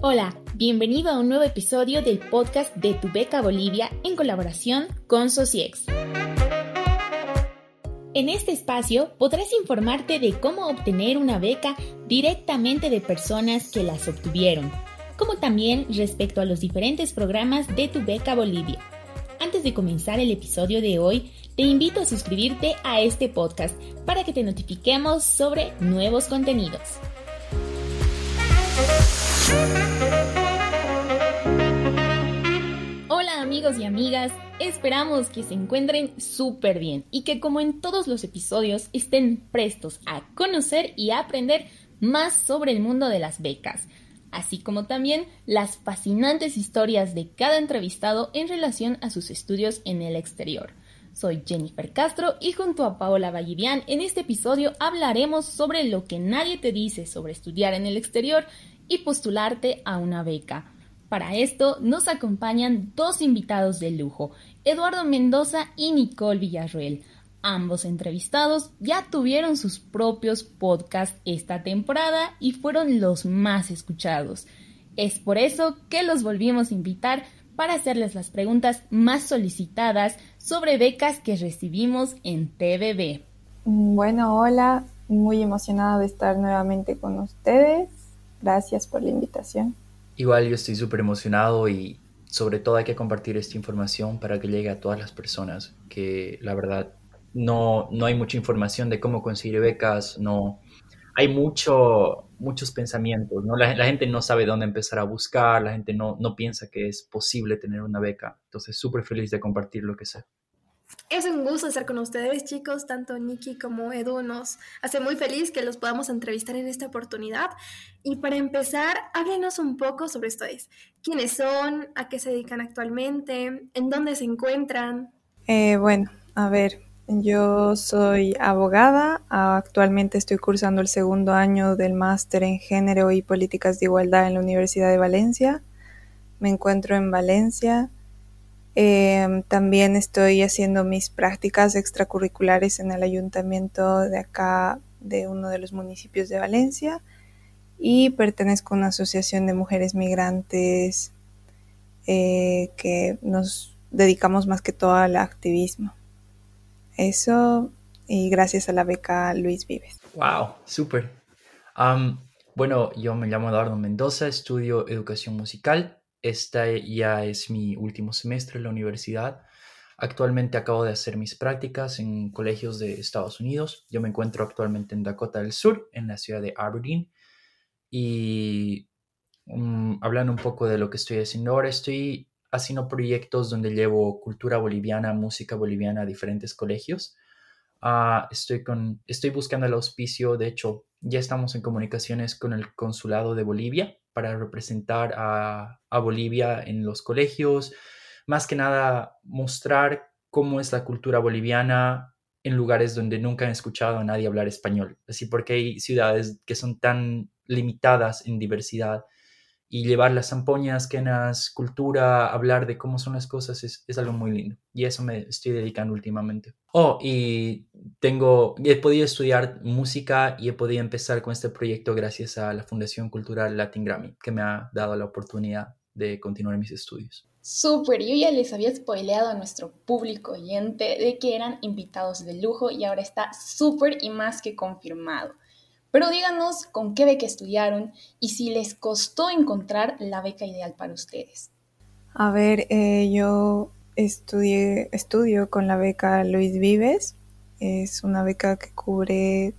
Hola, bienvenido a un nuevo episodio del podcast de Tu Beca Bolivia en colaboración con Sociex. En este espacio podrás informarte de cómo obtener una beca directamente de personas que las obtuvieron, como también respecto a los diferentes programas de Tu Beca Bolivia. Antes de comenzar el episodio de hoy, te invito a suscribirte a este podcast para que te notifiquemos sobre nuevos contenidos. Amigos y amigas, esperamos que se encuentren súper bien y que como en todos los episodios estén prestos a conocer y aprender más sobre el mundo de las becas, así como también las fascinantes historias de cada entrevistado en relación a sus estudios en el exterior. Soy Jennifer Castro y junto a Paola Vallivian en este episodio hablaremos sobre lo que nadie te dice sobre estudiar en el exterior y postularte a una beca. Para esto nos acompañan dos invitados de lujo, Eduardo Mendoza y Nicole Villarruel. Ambos entrevistados ya tuvieron sus propios podcasts esta temporada y fueron los más escuchados. Es por eso que los volvimos a invitar para hacerles las preguntas más solicitadas sobre becas que recibimos en TVB. Bueno, hola, muy emocionada de estar nuevamente con ustedes. Gracias por la invitación. Igual yo estoy súper emocionado y sobre todo hay que compartir esta información para que llegue a todas las personas, que la verdad no, no hay mucha información de cómo conseguir becas, no hay mucho, muchos pensamientos, ¿no? La, la gente no sabe dónde empezar a buscar, la gente no, no piensa que es posible tener una beca, entonces súper feliz de compartir lo que sé. Es un gusto estar con ustedes, chicos. Tanto Nikki como Edu nos hace muy feliz que los podamos entrevistar en esta oportunidad. Y para empezar, háblenos un poco sobre ustedes. ¿Quiénes son? ¿A qué se dedican actualmente? ¿En dónde se encuentran? Eh, bueno, a ver, yo soy abogada. Actualmente estoy cursando el segundo año del máster en género y políticas de igualdad en la Universidad de Valencia. Me encuentro en Valencia. Em, también estoy haciendo mis prácticas extracurriculares en el ayuntamiento de acá, de uno de los municipios de Valencia, y pertenezco a una asociación de mujeres migrantes eh, que nos dedicamos más que todo al activismo. Eso, y gracias a la beca Luis Vives. ¡Wow! Súper. bueno, yo me llamo Eduardo Mendoza, estudio educación musical este ya es mi último semestre en la universidad. Actualmente acabo de hacer mis prácticas en colegios de Estados Unidos. Yo me encuentro actualmente en Dakota del Sur, en la ciudad de Aberdeen. Y um, hablando un poco de lo que estoy haciendo ahora, estoy haciendo proyectos donde llevo cultura boliviana, música boliviana a diferentes colegios. Uh, estoy, con, estoy buscando el auspicio, de hecho, ya estamos en comunicaciones con el Consulado de Bolivia para representar a, Bolivia en los colegios, más que nada mostrar cómo es la cultura boliviana en lugares donde nunca han escuchado a nadie hablar español. Así porque hay ciudades que son tan limitadas en diversidad y llevar las zampoñas, quenas, cultura, hablar de cómo son las cosas es, es, algo muy lindo. Y eso me estoy dedicando últimamente. Oh, y tengo, he podido estudiar música y he podido empezar con este proyecto gracias a la Fundación Cultural Latin Grammy, que me ha dado la oportunidad de continuar mis estudios. Súper, yo ya les había spoileado a nuestro público oyente de que eran invitados de lujo y ahora está súper y más que confirmado. Pero díganos con qué beca estudiaron y si les costó encontrar la beca ideal para ustedes. A ver, eh, yo estudié, estudio con la beca Luis Vives. Es una beca que cubre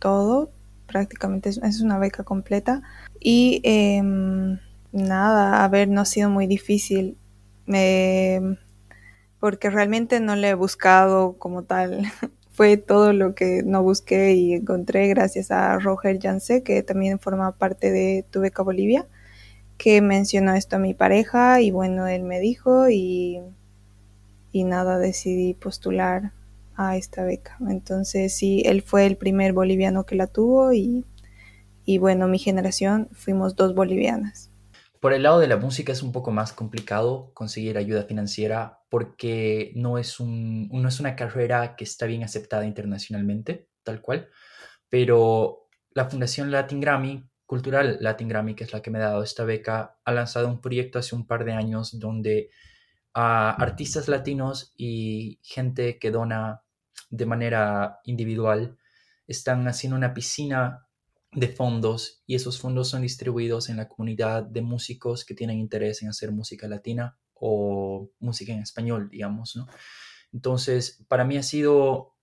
todo, prácticamente es, una beca completa. Y em, nada, a ver, no ha sido muy difícil. Me, porque realmente no le he buscado como tal fue todo lo que no busqué y encontré gracias a Roger Janse, que también forma parte de Tu Beca Bolivia, que mencionó esto a mi pareja y bueno, él me dijo y, y nada, decidí postular a esta beca. Entonces sí, él fue el primer boliviano que la tuvo y, y bueno, mi generación fuimos dos bolivianas. Por el lado de la música es un poco más complicado conseguir ayuda financiera porque no es, un, no es una carrera que está bien aceptada internacionalmente, tal cual, pero la Fundación Latin Grammy cultural Latin Grammy, que es la que me ha dado esta beca, ha lanzado un proyecto hace un par de años donde a artistas latinos y gente que dona de manera individual están haciendo una piscina de fondos y esos fondos son distribuidos en la comunidad de músicos que tienen interés en hacer música latina o música en español, digamos, ¿no? Entonces, para mí ha sido,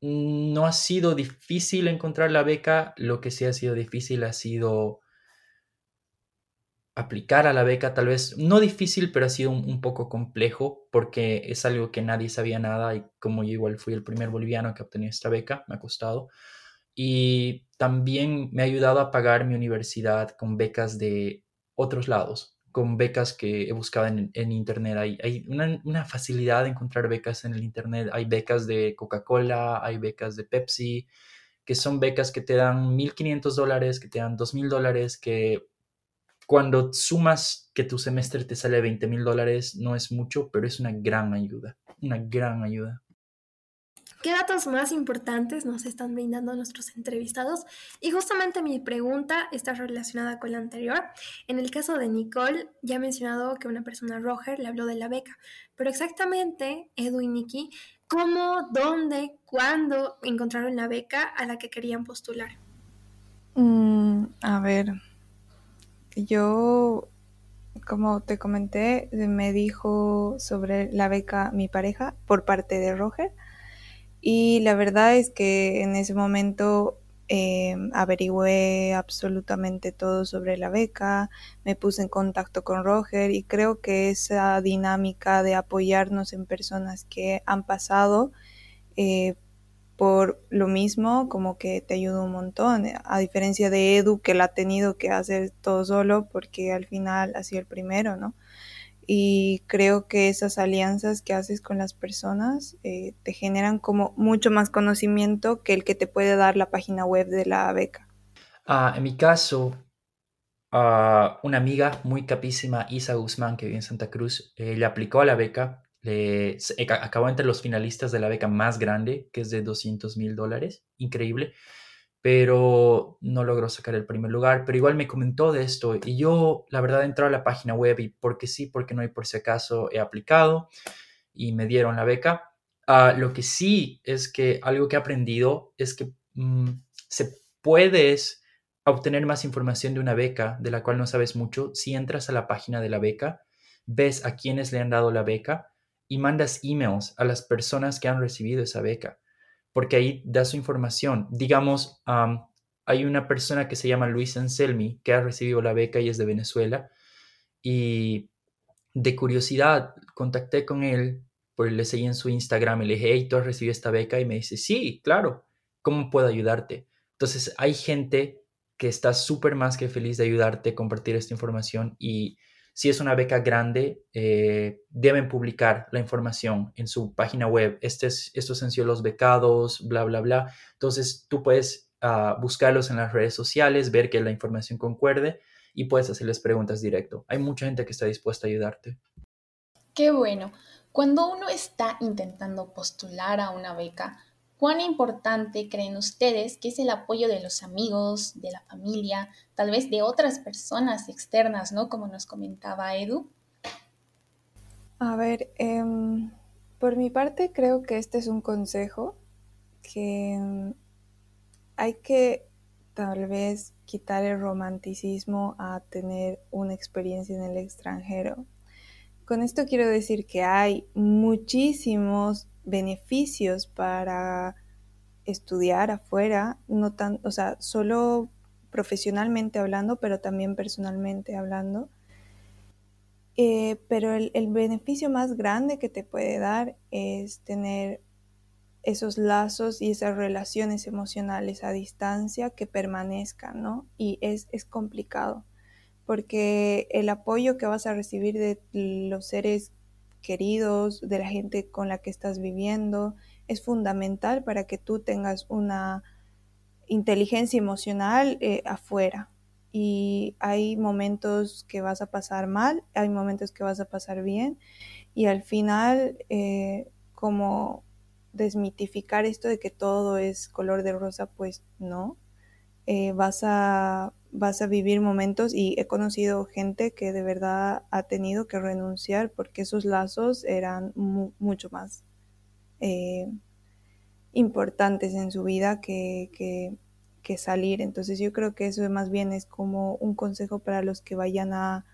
no ha sido difícil encontrar la beca, lo que sí ha sido difícil ha sido aplicar a la beca, tal vez no difícil, pero ha sido un, poco complejo porque es algo que nadie sabía nada y como yo igual fui el primer boliviano que obtenía esta beca, me ha costado. Y también me ha ayudado a pagar mi universidad con becas de otros lados, con becas que he buscado en, Internet. Hay, hay una, una, facilidad de encontrar becas en el Internet. Hay becas de Coca-Cola, hay becas de Pepsi, que son becas que te dan 1.500 dólares, que te dan 2.000 dólares, que cuando sumas que tu semestre te sale 20 mil dólares, no es mucho, pero es una gran ayuda, una gran ayuda. ¿Qué datos más importantes nos están brindando nuestros entrevistados? Y justamente mi pregunta está relacionada con la anterior. En el caso de Nicole, ya he mencionado que una persona Roger le habló de la beca, pero exactamente, Edu y Nikki, ¿cómo, dónde, cuándo encontraron la beca a la que querían postular? Mm, a ver, yo, como te comenté, me dijo sobre la beca mi pareja por parte de Roger. Y la verdad es que en ese momento eh, averigüé absolutamente todo sobre la beca, me puse en contacto con Roger y creo que esa dinámica de apoyarnos en personas que han pasado eh, por lo mismo, como que te ayuda un montón, a diferencia de Edu que la ha tenido que hacer todo solo porque al final ha sido el primero, ¿no? Y creo que esas alianzas que haces con las personas eh, te generan como mucho más conocimiento que el que te puede dar la página web de la beca. Ah, en mi caso, uh, una amiga muy capísima, Isa Guzmán, que vive en Santa Cruz, eh, le aplicó a la beca le, acabó entre los finalistas de la beca más grande, que es de 200 mil dólares, increíble, pero no logró sacar el primer lugar, pero igual me comentó de esto y yo, la verdad, entré a la página web y porque sí, porque no y por si acaso he aplicado y me dieron la beca. Ah, lo que sí es que algo que he aprendido es que mm, se puedes obtener más información de una beca de la cual no sabes mucho. Si entras a la página de la beca, ves a quienes le han dado la beca y mandas emails a las personas que han recibido esa beca, porque ahí da su información. Digamos, hay una persona que se llama Luis Anselmi que ha recibido la beca y es de Venezuela, y de curiosidad contacté con él, pues le seguí en su Instagram y le dije, hey, ¿tú has recibido esta beca? Y me dice, sí, claro, ¿cómo puedo ayudarte? Entonces hay gente que está súper más que feliz de ayudarte, compartir esta información y si es una beca grande, eh, deben publicar la información en su página web. Este es, estos han sido los becados, bla, bla, bla. Entonces tú puedes ah, buscarlos en las redes sociales, ver que la información concuerde y puedes hacerles preguntas directo. Hay mucha gente que está dispuesta a ayudarte. Qué bueno. Cuando uno está intentando postular a una beca, ¿Cuán importante creen ustedes que es el apoyo de los amigos, de la familia, tal vez de otras personas externas, ¿no? Como nos comentaba Edu. A ver, em, por mi parte creo que este es un consejo que em, hay que tal vez quitar el romanticismo a tener una experiencia en el extranjero. Con esto quiero decir que hay muchísimos beneficios para estudiar afuera, no tan, o sea, solo profesionalmente hablando, pero también personalmente hablando. Eh, pero el, el, beneficio más grande que te puede dar es tener esos lazos y esas relaciones emocionales a distancia que permanezcan, ¿no? Y es, es complicado, porque el apoyo que vas a recibir de los seres queridos, de la gente con la que estás viviendo, es fundamental para que tú tengas una inteligencia emocional eh, afuera. Y hay momentos que vas a pasar mal, hay momentos que vas a pasar bien, y al final, eh, como desmitificar esto de que todo es color de rosa, pues no. Eh, vas a vas a vivir momentos y he conocido gente que de verdad ha tenido que renunciar porque esos lazos eran mucho más eh, importantes en su vida que, que, que, salir. Entonces yo creo que eso más bien es como un consejo para los que vayan a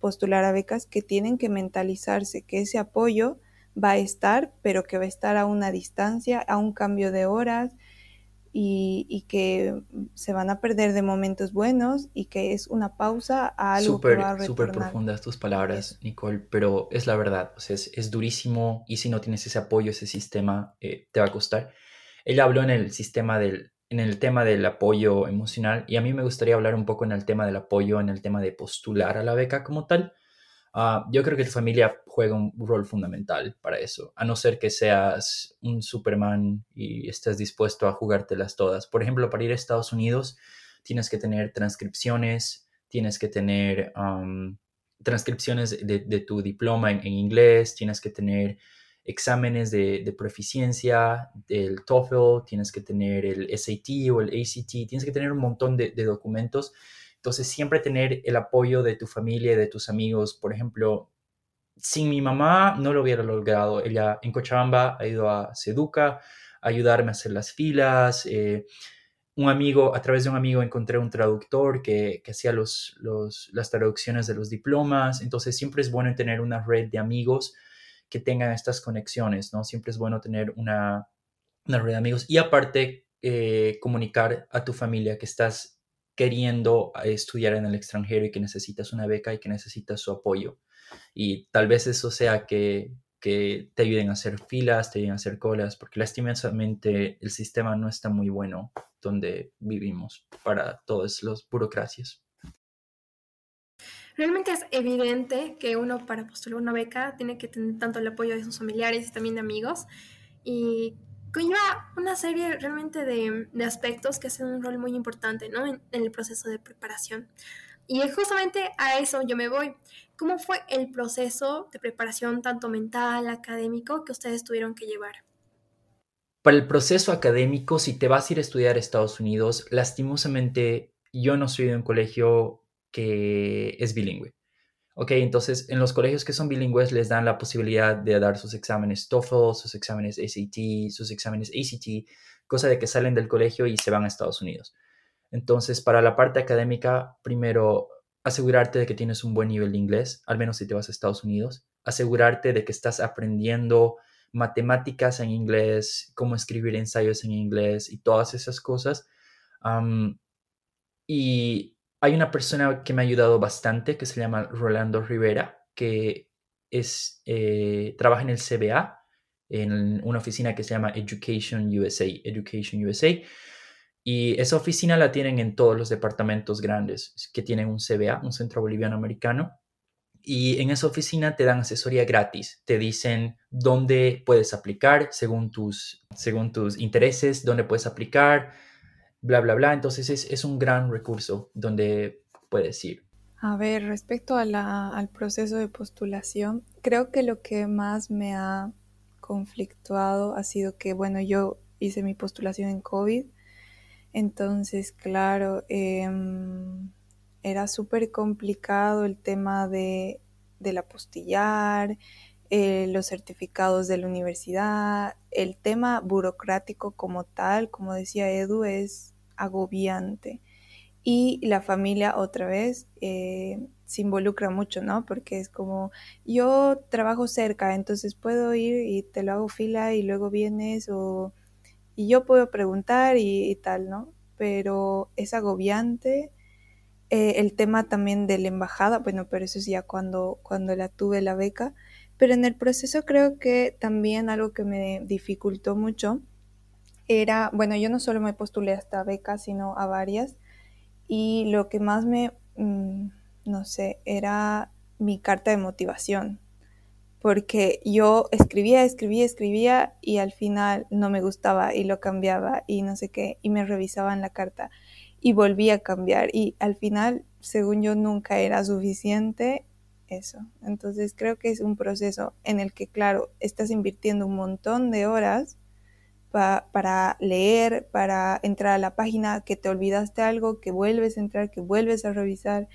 postular a becas, que tienen que mentalizarse que ese apoyo va a estar, pero que va a estar a una distancia, a un cambio de horas, y, que se van a perder de momentos buenos y que es una pausa a algo super, que va a Súper profundas tus palabras, Nicole, pero es la verdad, o sea, es, durísimo y si no tienes ese apoyo, ese sistema, eh, te va a costar. Ella habló en el sistema del, en el tema del apoyo emocional y a mí me gustaría hablar un poco en el tema del apoyo, en el tema de postular a la beca como tal. Ah, yo creo que tu familia juega un rol fundamental para eso, a no ser que seas un Superman y estés dispuesto a jugártelas todas. Por ejemplo, para ir a Estados Unidos tienes que tener transcripciones, tienes que tener transcripciones de, tu diploma en, inglés, tienes que tener exámenes de, proficiencia del TOEFL, tienes que tener el SAT o el ACT, tienes que tener un montón de documentos entonces, siempre tener el apoyo de tu familia de tus amigos. Por ejemplo, sin mi mamá no lo hubiera logrado. Ella en Cochabamba ha ido a Seduca a ayudarme a hacer las filas. Eh, un amigo, a través de un amigo encontré un traductor que, hacía los, las traducciones de los diplomas. Entonces, siempre es bueno tener una red de amigos que tengan estas conexiones, ¿no? Siempre es bueno tener una, una red de amigos y aparte eh, comunicar a tu familia que estás queriendo eh, estudiar en el extranjero y que necesitas una beca y que necesitas su apoyo. Y tal vez eso sea que, que te ayuden a hacer filas, te ayuden a hacer colas, porque lastimosamente el sistema no está muy bueno donde vivimos para todas las burocracias. Realmente es evidente que uno para postular una beca tiene que tener tanto el apoyo de sus familiares y también de amigos. Y conlleva una serie realmente de, aspectos que hacen un rol muy importante ¿no? en, el proceso de preparación. Y justamente a eso yo me voy. ¿Cómo fue el proceso de preparación tanto mental, académico, que ustedes tuvieron que llevar? Para el proceso académico, si te vas a ir a estudiar a Estados Unidos, lastimosamente yo no soy de un colegio que es bilingüe. Ok, entonces en los colegios que son bilingües les dan la posibilidad de dar sus exámenes TOEFL, sus exámenes SAT, sus exámenes ACT, cosa de que salen del colegio y se van a Estados Unidos. Entonces, para la parte académica, primero asegurarte de que tienes un buen nivel de inglés, al menos si te vas a Estados Unidos. Asegurarte de que estás aprendiendo matemáticas en inglés, cómo escribir ensayos en inglés y todas esas cosas. y hay una persona que me ha ayudado bastante que se llama Rolando Rivera, que es, eh, trabaja en el CBA, en una oficina que se llama Education USA, Education USA. Y esa oficina la tienen en todos los departamentos grandes que tienen un CBA, un Centro Boliviano Americano. Y en esa oficina te dan asesoría gratis. Te dicen dónde puedes aplicar según tus, según tus intereses, dónde puedes aplicar, bla, bla, bla. Entonces es, un gran recurso donde puedes ir. A ver, respecto a al proceso de postulación, creo que lo que más me ha conflictuado ha sido que, bueno, yo hice mi postulación en COVID, entonces, claro, em, era súper complicado el tema de, del apostillar, eh, los certificados de la universidad, el tema burocrático como tal, como decía Edu, es agobiante. Y la familia otra vez eh, se involucra mucho, ¿no? Porque es como, yo trabajo cerca, entonces puedo ir y te lo hago fila y luego vienes o... Y yo puedo preguntar y, tal, ¿no? Pero es agobiante. Eh, el tema también de la embajada, bueno, pero eso es ya cuando, cuando la tuve la beca. Pero en el proceso creo que también algo que me dificultó mucho era, bueno, yo no solo me postulé a esta beca, sino a varias, y lo que más me, mm, no sé, era mi carta de motivación, porque yo escribía, escribía, escribía y al final no me gustaba y lo cambiaba y no sé qué, y me revisaban la carta y volvía a cambiar y al final, según yo, nunca era suficiente eso. Entonces creo que es un proceso en el que, claro, estás invirtiendo un montón de horas para leer, para entrar a la página, que te olvidaste algo, que vuelves a entrar, que vuelves a revisar.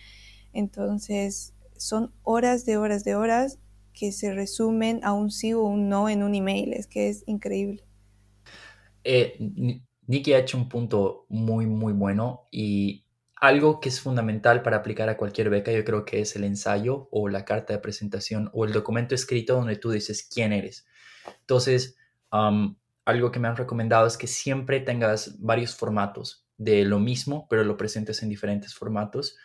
Entonces, son horas de horas de horas que se resumen a un sí o un no en un email. Es que es increíble. Eh, ha hecho un punto muy, muy bueno y algo que es fundamental para aplicar a cualquier beca, yo creo que es el ensayo o la carta de presentación o el documento escrito donde tú dices quién eres. Entonces, algo que me han recomendado es que siempre tengas varios formatos de lo mismo, pero lo presentes en diferentes formatos.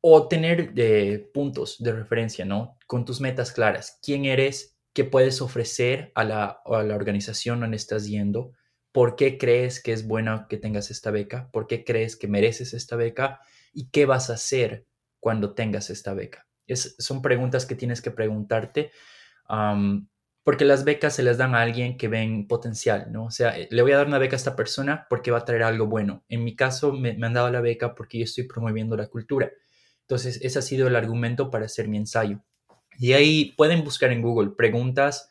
o tener de puntos de referencia, ¿no? Con tus metas claras. ¿Quién eres? ¿Qué puedes ofrecer a la, a la organización donde estás yendo? ¿Por qué crees que es bueno que tengas esta beca? ¿Por qué crees que mereces esta beca? ¿Y qué vas a hacer cuando tengas esta beca? Es, son preguntas que tienes que preguntarte porque las becas se les dan a alguien que ven potencial, ¿no? O sea, eh, le voy a dar una beca a esta persona porque va a traer algo bueno. En mi caso, me, me han dado la beca porque yo estoy promoviendo la cultura. Entonces, ese ha sido el argumento para hacer mi ensayo. Y ahí pueden buscar en Google preguntas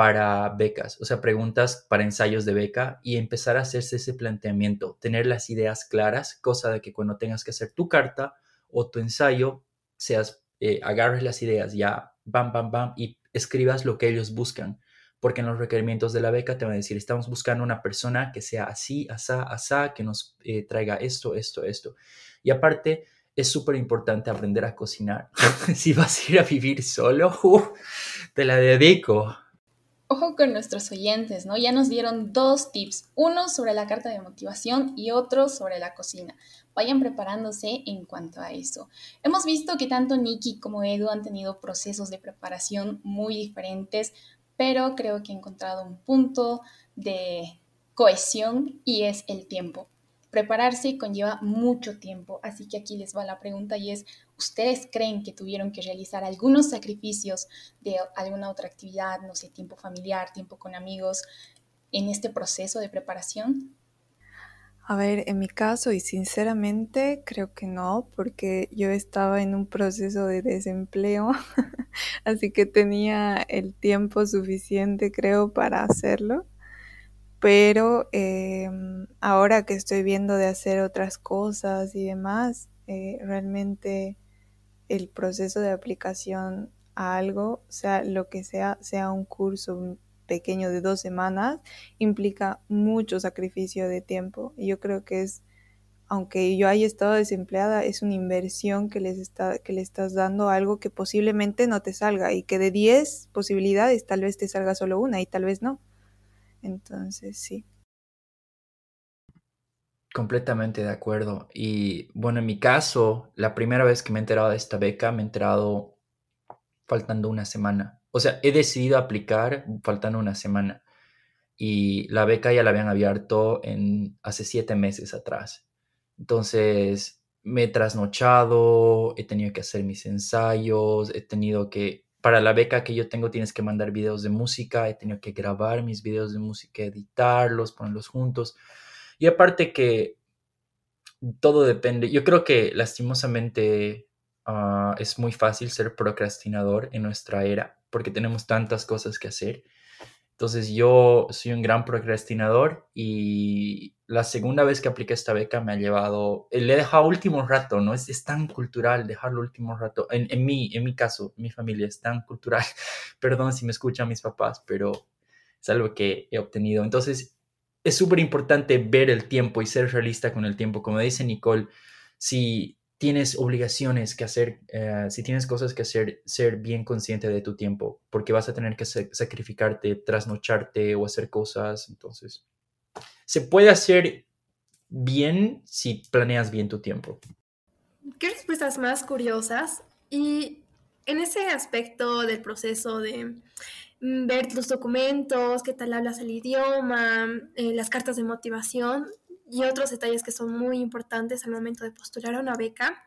para becas, o sea, preguntas para ensayos de beca y empezar a hacerse ese planteamiento, tener las ideas claras, cosa de que cuando tengas que hacer tu carta o tu ensayo, seas, eh, agarres las ideas ya, bam, bam, bam, y escribas lo que ellos buscan. Porque en los requerimientos de la beca te van a decir, estamos buscando una persona que sea así, asá, asá, que nos eh, traiga esto, esto, esto. Y aparte, es súper importante aprender a cocinar. si vas a ir a vivir solo, te la dedico. Ojo con nuestros oyentes, ¿no? Ya nos dieron dos tips, uno sobre la carta de motivación y otro sobre la cocina. Vayan preparándose en cuanto a eso. Hemos visto que tanto Nikki como Edu han tenido procesos de preparación muy diferentes, pero creo que he encontrado un punto de cohesión y es el tiempo. Prepararse conlleva mucho tiempo, así que aquí les va la pregunta y es, ¿ustedes creen que tuvieron que realizar algunos sacrificios de alguna otra actividad, no sé, tiempo familiar, tiempo con amigos, en este proceso de preparación? A ver, en mi caso y sinceramente creo que no, porque yo estaba en un proceso de desempleo, así que tenía el tiempo suficiente creo para hacerlo pero em, ahora que estoy viendo de hacer otras cosas y demás, eh, realmente el proceso de aplicación a algo, sea lo que sea, sea un curso pequeño de dos semanas, implica mucho sacrificio de tiempo. Y yo creo que es, aunque yo haya estado desempleada, es una inversión que les está, que le estás dando algo que posiblemente no te salga y que de 10 posibilidades tal vez te salga solo una y tal vez no. Entonces, sí. Completamente de acuerdo. Y bueno, en mi caso, la primera vez que me he enterado de esta beca, me he enterado faltando una semana. O sea, he decidido aplicar faltando una semana. Y la beca ya la habían abierto en, hace siete meses atrás. Entonces, me he trasnochado, he tenido que hacer mis ensayos, he tenido que para la beca que yo tengo tienes que mandar videos de música, he tenido que grabar mis videos de música, editarlos, ponerlos juntos. Y aparte que todo depende, yo creo que lastimosamente ah, es muy fácil ser procrastinador en nuestra era porque tenemos tantas cosas que hacer entonces yo soy un gran procrastinador y la segunda vez que apliqué esta beca me ha llevado, eh, le he dejado último rato, ¿no? Es, es tan cultural dejarlo último rato. En, en, mi, en mi caso, mi familia es tan cultural. Perdón si me escuchan mis papás, pero es algo que he obtenido. Entonces es súper importante ver el tiempo y ser realista con el tiempo. Como dice Nicole, si tienes obligaciones que hacer, eh, si tienes cosas que hacer, ser bien consciente de tu tiempo, porque vas a tener que sacrificarte, trasnocharte o hacer cosas. Entonces, se puede hacer bien si planeas bien tu tiempo. ¿Qué respuestas más curiosas? Y en ese aspecto del proceso de mm, ver los documentos, qué tal hablas el idioma, eh, las cartas de motivación, y otros detalles que son muy importantes al momento de postular a una beca.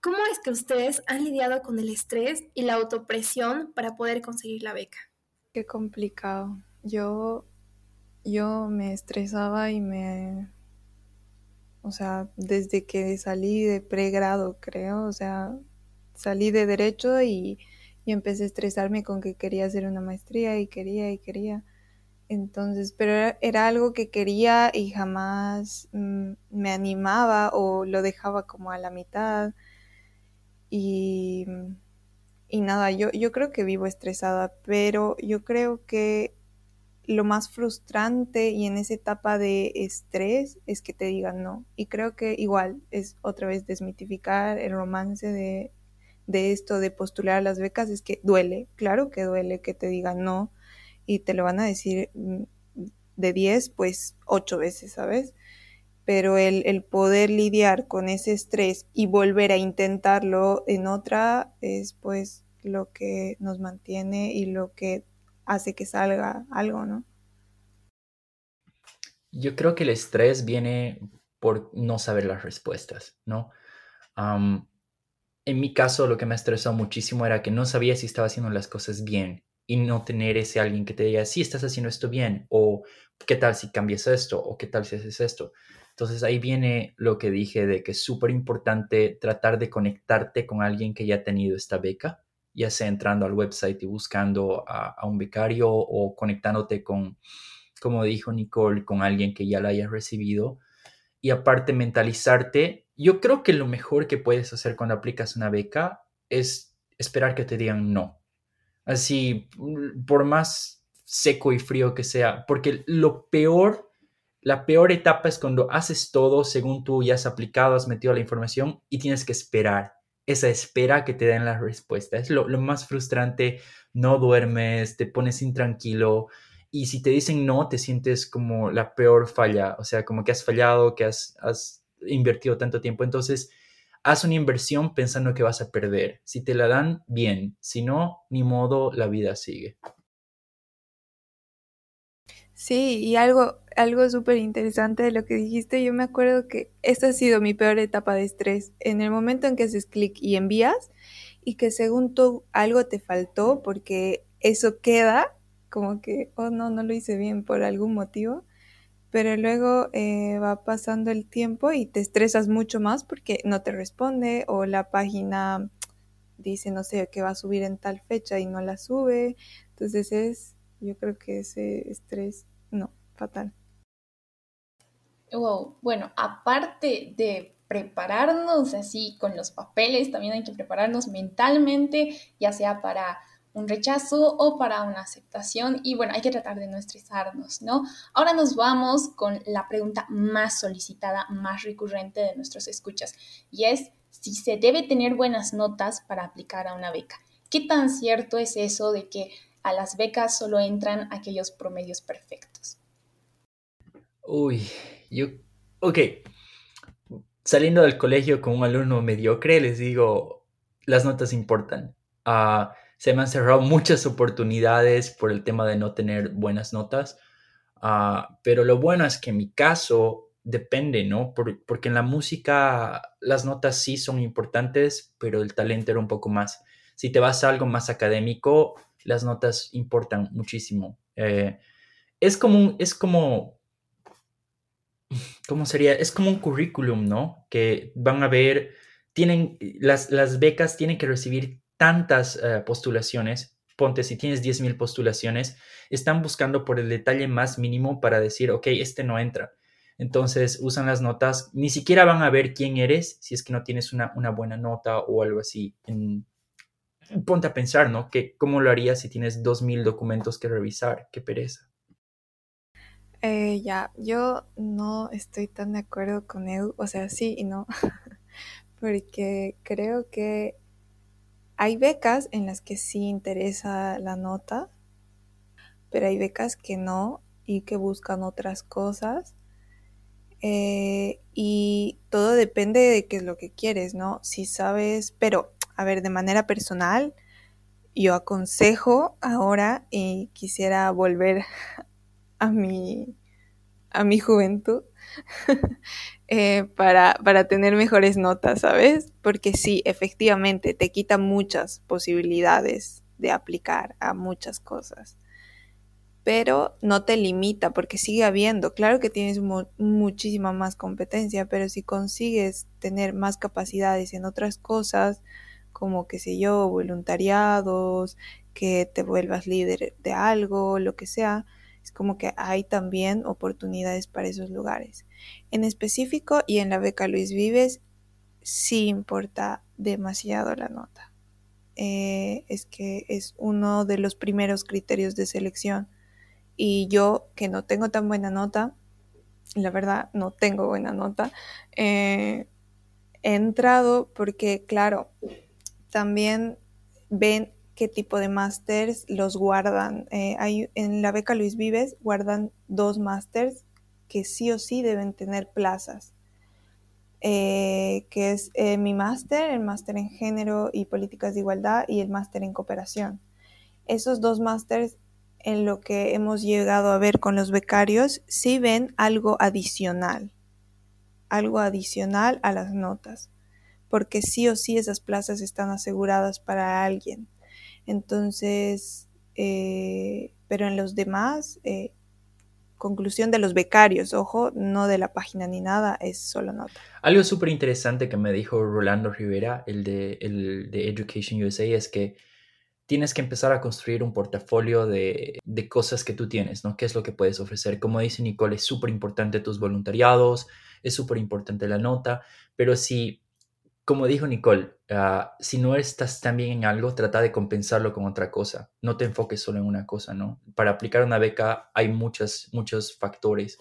¿Cómo es que ustedes han lidiado con el estrés y la autopresión para poder conseguir la beca? Qué complicado. Yo, yo me estresaba y me... O sea, desde que salí de pregrado, creo, o sea, salí de derecho y, y empecé a estresarme con que quería hacer una maestría y quería y quería. Entonces, pero era, algo que quería y jamás mm, me animaba o lo dejaba como a la mitad. Y, y nada, yo, yo creo que vivo estresada, pero yo creo que lo más frustrante y en esa etapa de estrés es que te digan no. Y creo que igual es otra vez desmitificar el romance de, de esto de postular a las becas, es que duele, claro que duele que te digan no y te lo van a decir mm, de 10, pues 8 veces, ¿sabes? Pero el, el, poder lidiar con ese estrés y volver a intentarlo en otra es pues lo que nos mantiene y lo que hace que salga algo, ¿no? Yo creo que el estrés viene por no saber las respuestas, ¿no? en mi caso, lo que me estresó muchísimo era que no sabía si estaba haciendo las cosas bien y no tener ese alguien que te diga, sí, estás haciendo esto bien, o qué tal si cambias esto, o qué tal si haces esto. Entonces ahí viene lo que dije de que es súper importante tratar de conectarte con alguien que ya ha tenido esta beca ya sea entrando al website y buscando a, un becario o conectándote con, como dijo Nicole, con alguien que ya la haya recibido. Y aparte, mentalizarte. Yo creo que lo mejor que puedes hacer cuando aplicas una beca es esperar que te digan no. Así, por más seco y frío que sea, porque lo peor, la peor etapa es cuando haces todo según tú ya has aplicado, has metido la información y tienes que esperar esa espera que te den la respuesta. Es lo, más frustrante, no duermes, te pones intranquilo y si te dicen no, te sientes como la peor falla, o sea, como que has fallado, que has, has invertido tanto tiempo. Entonces, haz una inversión pensando que vas a perder. Si te la dan, bien. Si no, ni modo, la vida sigue. Sí, y algo, algo súper interesante de lo que dijiste, yo me acuerdo que esta ha sido mi peor etapa de estrés. En el momento en que haces clic y envías y que según tú algo te faltó porque eso queda como que, oh no, no lo hice bien por algún motivo, pero luego eh, va pasando el tiempo y te estresas mucho más porque no te responde o la página dice, no sé, que va a subir en tal fecha y no la sube. Entonces es, yo creo que ese estrés no, fatal. Wow, bueno, aparte de prepararnos así con los papeles, también hay que prepararnos mentalmente, ya sea para un rechazo o para una aceptación y bueno, hay que tratar de no estresarnos, ¿no? Ahora nos vamos con la pregunta más solicitada, más recurrente de nuestros escuchas y es si se debe tener buenas notas para aplicar a una beca. ¿Qué tan cierto es eso de que a las becas solo entran aquellos promedios perfectos. Uy, yo, ok. Saliendo del colegio con un alumno mediocre, les digo, las notas importan. Ah, se me han cerrado muchas oportunidades por el tema de no tener buenas notas, ah, pero lo bueno es que en mi caso depende, ¿no? porque en la música las notas sí son importantes, pero el talento era un poco más. Si te vas a algo más académico, las notas importan muchísimo. Eh, es como, es como, ¿cómo sería? Es como un currículum, ¿no? Que van a ver, tienen, las, las becas tienen que recibir tantas eh, postulaciones. Ponte, si tienes 10.000 postulaciones, están buscando por el detalle más mínimo para decir, ok, este no entra. Entonces usan las notas, ni siquiera van a ver quién eres si es que no tienes una, una buena nota o algo así ponte a pensar, ¿no? Que, ¿Cómo lo harías si tienes dos mil documentos que revisar? Qué pereza. Eh, ya, yo no estoy tan de acuerdo con Edu, o sea, sí y no, porque creo que hay becas en las que sí interesa la nota, pero hay becas que no y que buscan otras cosas. Eh, y todo depende de qué es lo que quieres, ¿no? Si sabes, pero a ver, de manera personal, yo aconsejo ahora y quisiera volver a mi, a mi juventud eh, para, para tener mejores notas, ¿sabes? Porque sí, efectivamente, te quita muchas posibilidades de aplicar a muchas cosas pero no te limita porque sigue habiendo. Claro que tienes muchísima más competencia, pero si consigues tener más capacidades en otras cosas, como, qué sé yo, voluntariados, que te vuelvas líder de algo, lo que sea, Como que hay también oportunidades para esos lugares. En específico y en la beca Luis Vives sí importa demasiado la nota. Eh, es que es uno de los primeros criterios de selección. Y yo, que no tengo tan buena nota, la verdad no tengo buena nota, eh, he entrado porque, claro, también ven qué tipo de másters los guardan. Eh, hay, en la beca Luis Vives guardan dos másters que sí o sí deben tener plazas. Eh, que es eh, mi máster, el máster en género y políticas de igualdad y el máster en cooperación. Esos dos másters, en lo que hemos llegado a ver con los becarios, sí ven algo adicional, algo adicional a las notas, porque sí o sí esas plazas están aseguradas para alguien. Entonces, eh, pero en los demás, conclusión de los becarios, ojo, no de la página ni nada, es solo nota. Algo súper interesante que me dijo Rolando Rivera, el de, el de Education USA, es que tienes que empezar a construir un portafolio de, de, cosas que tú tienes, ¿no? ¿Qué es lo que puedes ofrecer? Como dice Nicole, es súper importante tus voluntariados, es súper importante la nota, pero si como dijo Nicole, ah, si no estás tan bien en algo, trata de compensarlo con otra cosa. No te enfoques solo en una cosa, ¿no? Para aplicar una beca hay muchos, muchos factores.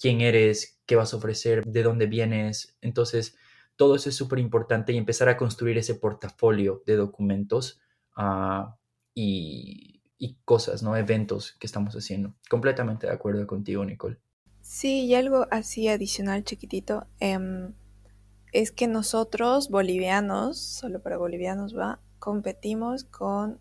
¿Quién eres? ¿Qué vas a ofrecer? ¿De dónde vienes? Entonces, todo eso es súper importante y empezar a construir ese portafolio de documentos ah, y, cosas, ¿no? Eventos que estamos haciendo. Completamente de acuerdo contigo, Nicole. Sí, y algo así adicional chiquitito. Em, es que nosotros, bolivianos, solo para bolivianos va, competimos con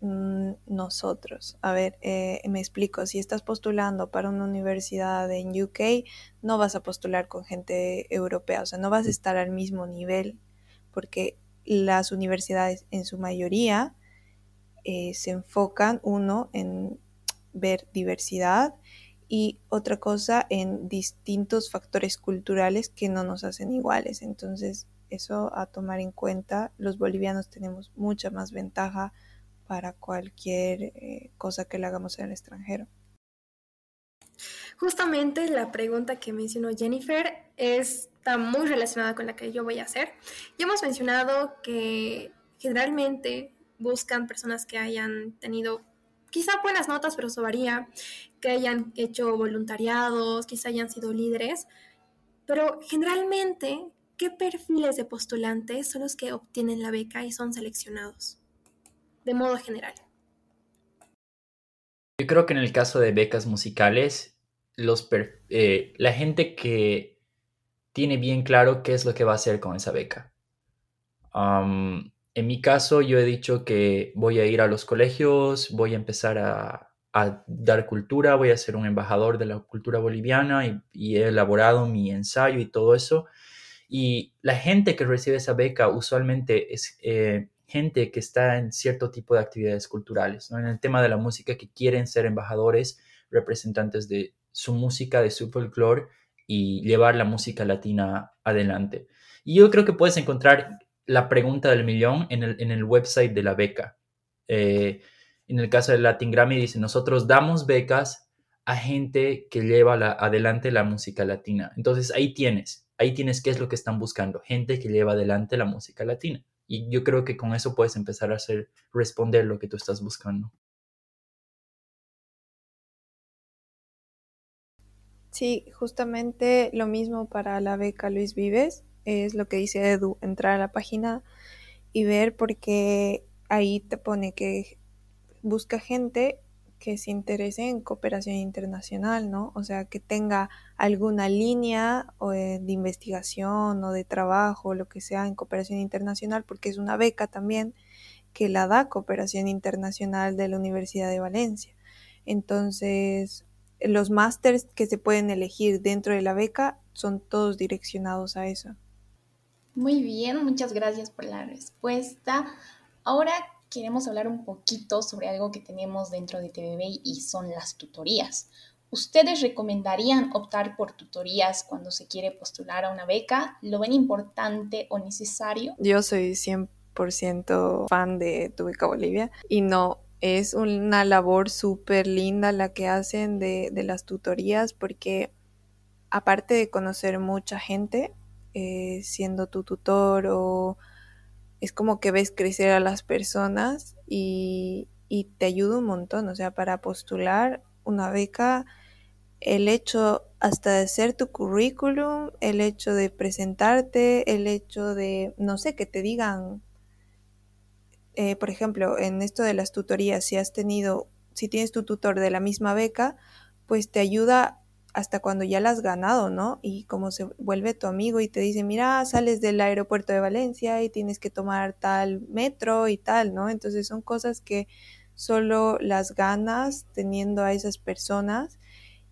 mm, nosotros. A ver, eh, me explico, si estás postulando para una universidad en UK, no vas a postular con gente europea, o sea, no vas a estar al mismo nivel, porque las universidades en su mayoría eh, se enfocan, uno, en ver diversidad y otra cosa en distintos factores culturales que no nos hacen iguales. Entonces, eso a tomar en cuenta, los bolivianos tenemos mucha más ventaja para cualquier eh, cosa que le hagamos en el extranjero. Justamente la pregunta que mencionó Jennifer está muy relacionada con la que yo voy a hacer. Ya hemos mencionado que generalmente buscan personas que hayan tenido quizá buenas notas, pero eso varía, que hayan hecho voluntariados, quizá hayan sido líderes, pero generalmente, ¿qué perfiles de postulantes son los que obtienen la beca y son seleccionados? De modo general. Yo creo que en el caso de becas musicales, los eh, la gente que tiene bien claro qué es lo que va a hacer con esa beca. En mi caso, yo he dicho que voy a ir a los colegios, voy a empezar a, dar cultura, voy a ser un embajador de la cultura boliviana y, he elaborado mi ensayo y todo eso. Y la gente que recibe esa beca usualmente es eh, gente que está en cierto tipo de actividades culturales, en el tema de la música, que quieren ser embajadores, representantes de su música, de su folclore y llevar la música latina adelante. Y yo creo que puedes encontrar la pregunta del millón en el, en el website de la beca. Eh, en el caso del Latin Grammy dice, nosotros damos becas a gente que lleva adelante la música latina. Entonces ahí tienes, ahí tienes qué es lo que están buscando, gente que lleva adelante la música latina. Y yo creo que con eso puedes empezar a hacer, responder lo que tú estás buscando. Sí, justamente lo mismo para la beca Luis Vives es lo que dice Edu, entrar a la página y ver porque ahí te pone que busca gente que se interese en cooperación internacional, ¿no? O sea, que tenga alguna línea de investigación o de trabajo, lo que sea, en cooperación internacional, porque es una beca también que la da Cooperación Internacional de la Universidad de Valencia. Entonces, los másters que se pueden elegir dentro de la beca son todos direccionados a eso. Muy bien, muchas gracias por la respuesta. Ahora queremos hablar un poquito sobre algo que tenemos dentro de TVB y son las tutorías. ¿Ustedes recomendarían optar por tutorías cuando se quiere postular a una beca? ¿Lo ven importante o necesario? Yo soy 100% fan de Tu Beca Bolivia y no es una labor súper linda la que hacen de, de, las tutorías porque aparte de conocer mucha gente, eh, siendo tu tutor o es como que ves crecer a las personas y, y te ayuda un montón, o sea, para postular una beca, el hecho hasta de hacer tu currículum, el hecho de presentarte, el hecho de, no sé, que te digan, eh, por ejemplo, en esto de las tutorías, si has tenido, si tienes tu tutor de la misma beca, pues te ayuda hasta cuando ya la has ganado, ¿no? Y como se vuelve tu amigo y te dice, mira, sales del aeropuerto de Valencia y tienes que tomar tal metro y tal, ¿no? Entonces son cosas que solo las ganas teniendo a esas personas.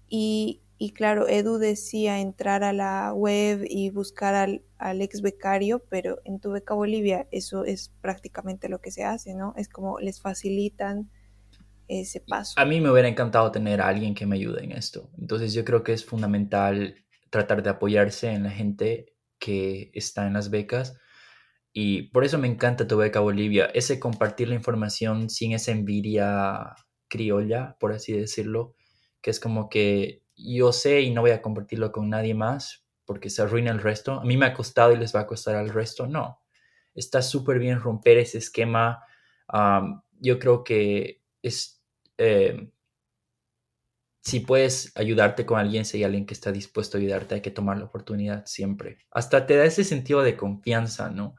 Y, y claro, Edu decía entrar a la web y buscar al, al, ex becario, pero en tu beca Bolivia eso es prácticamente lo que se hace, ¿no? Es como les facilitan ese paso. A mí me hubiera encantado tener a alguien que me ayude en esto. Entonces yo creo que es fundamental tratar de apoyarse en la gente que está en las becas. Y por eso me encanta tu beca Bolivia, ese compartir la información sin esa envidia criolla, por así decirlo, que es como que yo sé y no voy a compartirlo con nadie más porque se arruina el resto. A mí me ha costado y les va a costar al resto. No, está súper bien romper ese esquema. Um, yo creo que es, eh, si puedes ayudarte con alguien, si hay alguien que está dispuesto a ayudarte, hay que tomar la oportunidad siempre. Hasta te da ese sentido de confianza, ¿no?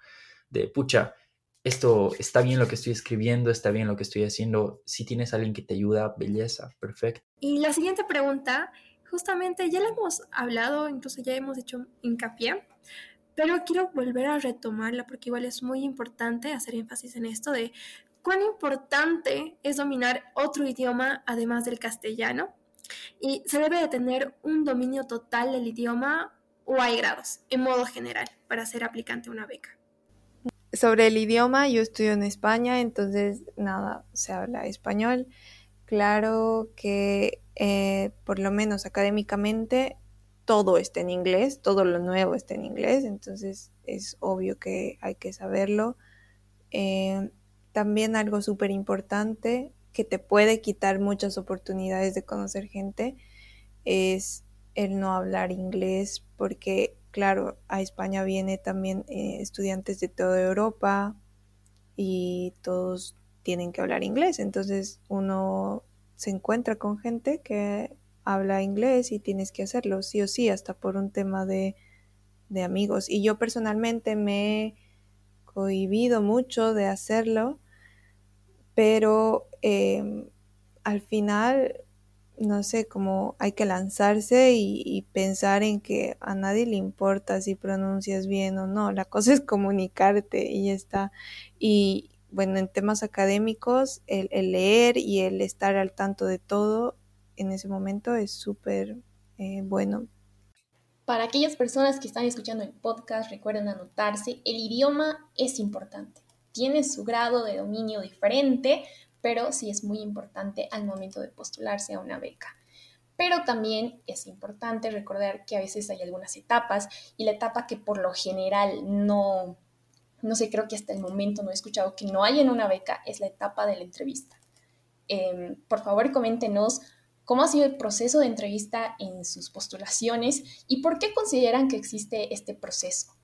De, pucha, esto está bien lo que estoy escribiendo, está bien lo que estoy haciendo. Si tienes alguien que te ayuda, belleza, perfecto. Y la siguiente pregunta, justamente ya la hemos hablado, incluso ya hemos hecho hincapié, pero quiero volver a retomarla porque igual es muy importante hacer énfasis en esto de cuán importante es dominar otro idioma además del castellano y se debe de tener un dominio total del idioma o hay grados en modo general para ser aplicante a una beca. Sobre el idioma, yo estudio en España, entonces nada, se habla español. Claro que eh, por lo menos académicamente todo está en inglés, todo lo nuevo está en inglés, entonces es obvio que hay que saberlo. Eh, también algo súper importante que te puede quitar muchas oportunidades de conocer gente es el no hablar inglés porque claro, a España viene también eh, estudiantes de toda Europa y todos tienen que hablar inglés, entonces uno se encuentra con gente que habla inglés y tienes que hacerlo sí o sí, hasta por un tema de, de amigos. Y yo personalmente me he cohibido mucho de hacerlo pero eh, al final, no sé, como hay que lanzarse y, y, pensar en que a nadie le importa si pronuncias bien o no, la cosa es comunicarte y ya está. Y bueno, en temas académicos, el, el leer y el estar al tanto de todo en ese momento es súper eh, bueno. Para aquellas personas que están escuchando el podcast, recuerden anotarse, el idioma es importante tiene su grado de dominio diferente, pero sí es muy importante al momento de postularse a una beca. Pero también es importante recordar que a veces hay algunas etapas y la etapa que por lo general no, no sé, creo que hasta el momento no he escuchado que no hay en una beca es la etapa de la entrevista. Eh, por favor, coméntenos cómo ha sido el proceso de entrevista en sus postulaciones y por qué consideran que existe este proceso.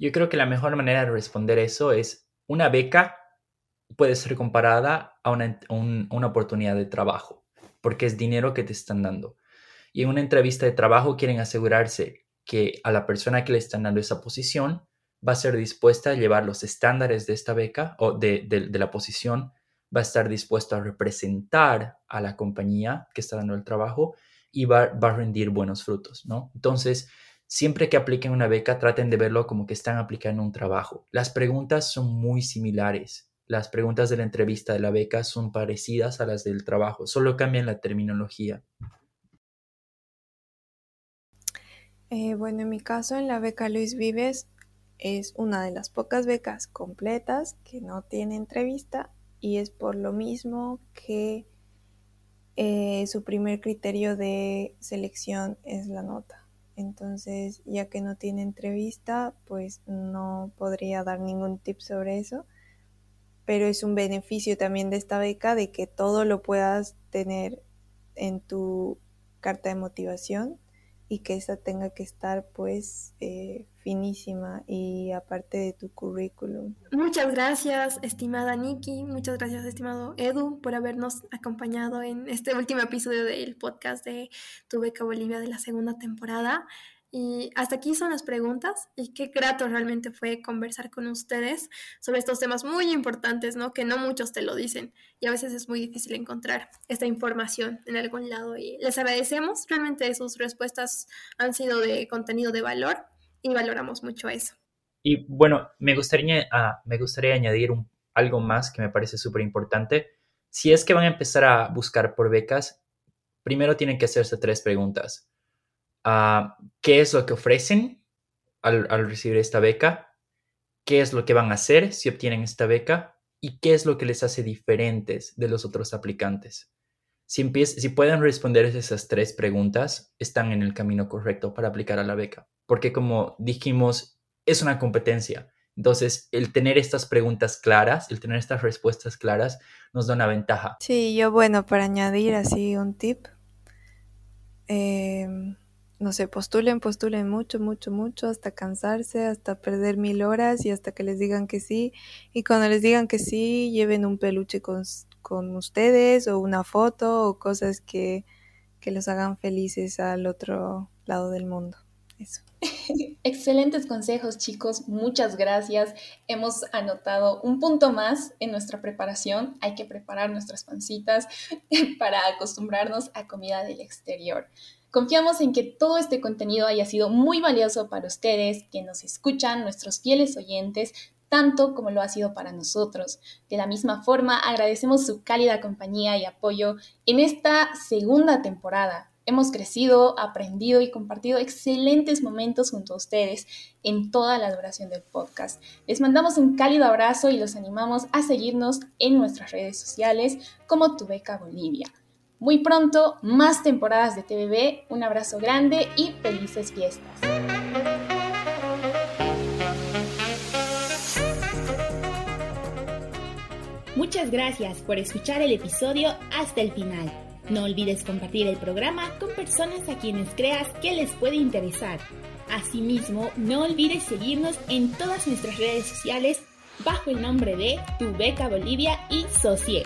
Yo creo que la mejor manera de responder eso es una beca puede ser comparada a una, un, una, oportunidad de trabajo, porque es dinero que te están dando. Y en una entrevista de trabajo quieren asegurarse que a la persona que le están dando esa posición va a ser dispuesta a llevar los estándares de esta beca o de, de, la posición, va a estar dispuesto a representar a la compañía que está dando el trabajo y va, va a rendir buenos frutos, ¿no? Entonces, Siempre que apliquen una beca, traten de verlo como que están aplicando un trabajo. Las preguntas son muy similares. Las preguntas de la entrevista de la beca son parecidas a las del trabajo, solo cambian la terminología. Eh, bueno, en mi caso, en la beca Luis Vives es una de las pocas becas completas que no tiene entrevista y es por lo mismo que eh, su primer criterio de selección es la nota. Entonces, ya que no tiene entrevista, pues no podría dar ningún tip sobre eso. pero es un beneficio también de esta beca de que todo lo puedas tener en tu carta de motivación y que esa tenga que estar pues eh, finísima y aparte de tu currículum. Muchas gracias, estimada Nikki, muchas gracias, estimado Edu, por habernos acompañado en este último episodio del podcast de Tu Beca Bolivia de la segunda temporada. Y hasta aquí son las preguntas y qué grato realmente fue conversar con ustedes sobre estos temas muy importantes, ¿no? Que no muchos te lo dicen y a veces es muy difícil encontrar esta información en algún lado y les agradecemos, realmente sus respuestas han sido de contenido de valor y valoramos mucho eso. Y bueno, me gustaría, ah, me gustaría añadir algo más que me parece súper importante. Si es que van a empezar a buscar por becas, primero tienen que hacerse tres preguntas qué es lo que ofrecen al, recibir esta beca, qué es lo que van a hacer si obtienen esta beca y qué es lo que les hace diferentes de los otros aplicantes. Si, si pueden responder esas tres preguntas, están en el camino correcto para aplicar a la beca, porque como dijimos, es una competencia. Entonces, el tener estas preguntas claras, el tener estas respuestas claras, nos da una ventaja. Sí, yo bueno, para añadir así un tip, eh, no sé, postulen, postulen mucho, mucho, mucho, hasta cansarse, hasta perder mil horas y hasta que les digan que sí. Y cuando les digan que sí, lleven un peluche con, ustedes o una foto o cosas que, que los hagan felices al otro lado del mundo. Excelentes consejos, chicos. Muchas gracias. Hemos anotado un punto más en nuestra preparación. Hay que preparar nuestras pancitas para acostumbrarnos a comida del exterior. Confiamos en que todo este contenido haya sido muy valioso para ustedes, que nos escuchan, nuestros fieles oyentes, tanto como lo ha sido para nosotros. De la misma forma, agradecemos su cálida compañía y apoyo en esta segunda temporada. Hemos crecido, aprendido y compartido excelentes momentos junto a ustedes en toda la duración del podcast. Les mandamos un cálido abrazo y los animamos a seguirnos en nuestras redes sociales como Tu Beca Bolivia. Muy pronto, más temporadas de TVB. Un abrazo grande y felices fiestas. Muchas gracias por escuchar el episodio hasta el final. No olvides compartir el programa con personas a quienes creas que les puede interesar. Asimismo, no olvides seguirnos en todas nuestras redes sociales bajo el nombre de Tu Beca Bolivia y Socies.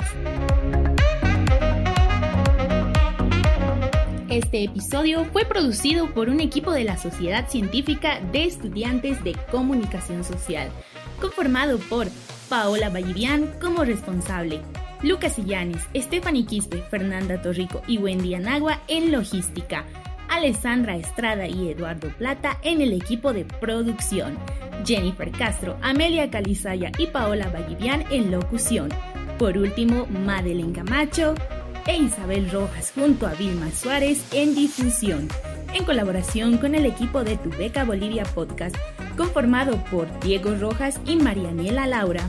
Este episodio fue producido por un equipo de la Sociedad Científica de Estudiantes de Comunicación Social, conformado por Paola Vallivian como responsable, Lucas Illanes, Stephanie Quispe, Fernanda Torrico y Wendy Anagua en logística, Alessandra Estrada y Eduardo Plata en el equipo de producción, Jennifer Castro, Amelia Calizaya y Paola Vallivian en locución. Por último, Madeleine Camacho, e Isabel Rojas junto a Vilma Suárez en difusión, en colaboración con el equipo de Tu Beca Bolivia Podcast, conformado por Diego Rojas y Marianela Laura.